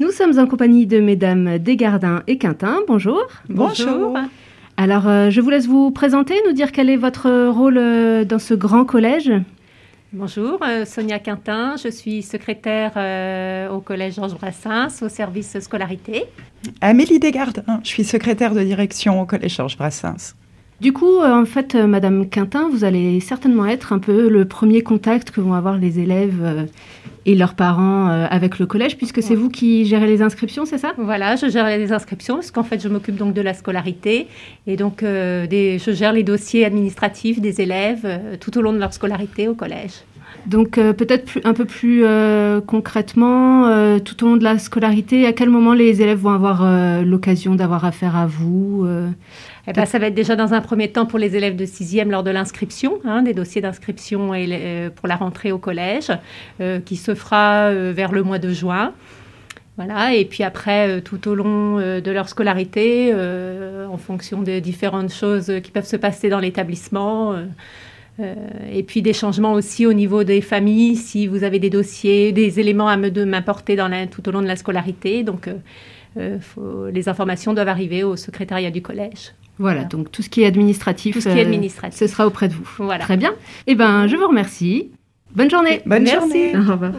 Nous sommes en compagnie de mesdames Desgardins et Quintin. Bonjour. Bonjour. Alors, euh, je vous laisse vous présenter, nous dire quel est votre rôle euh, dans ce grand collège. Bonjour, euh, Sonia Quintin, je suis secrétaire au collège Georges Brassens au service scolarité. Amélie Desgardins, je suis secrétaire de direction au collège Georges Brassens. Du coup, en fait, Madame Quintin, vous allez certainement être un peu le premier contact que vont avoir les élèves et leurs parents euh, avec le collège, puisque c'est vous qui gérez les inscriptions, c'est ça? Voilà, je gère les inscriptions, parce qu'en fait, je m'occupe donc de la scolarité, et donc euh, des, je gère les dossiers administratifs des élèves euh, tout au long de leur scolarité au collège. Donc peut-être un peu plus concrètement, tout au long de la scolarité, à quel moment les élèves vont avoir l'occasion d'avoir affaire à vous eh ben, ça va être déjà dans un premier temps pour les élèves de 6e lors de l'inscription, hein, des dossiers d'inscription euh, pour la rentrée au collège, euh, qui se fera euh, vers le mois de juin. Voilà, et puis après, tout au long de leur scolarité, en fonction des différentes choses qui peuvent se passer dans l'établissement, et puis des changements aussi au niveau des familles, si vous avez des dossiers, des éléments à m'apporter tout au long de la scolarité. Donc, les informations doivent arriver au secrétariat du collège. Voilà, donc tout ce qui est administratif, tout ce, qui est administratif. ce sera auprès de vous. Voilà. Très bien. Eh bien, je vous remercie. Bonne journée. Bonne journée. Au revoir.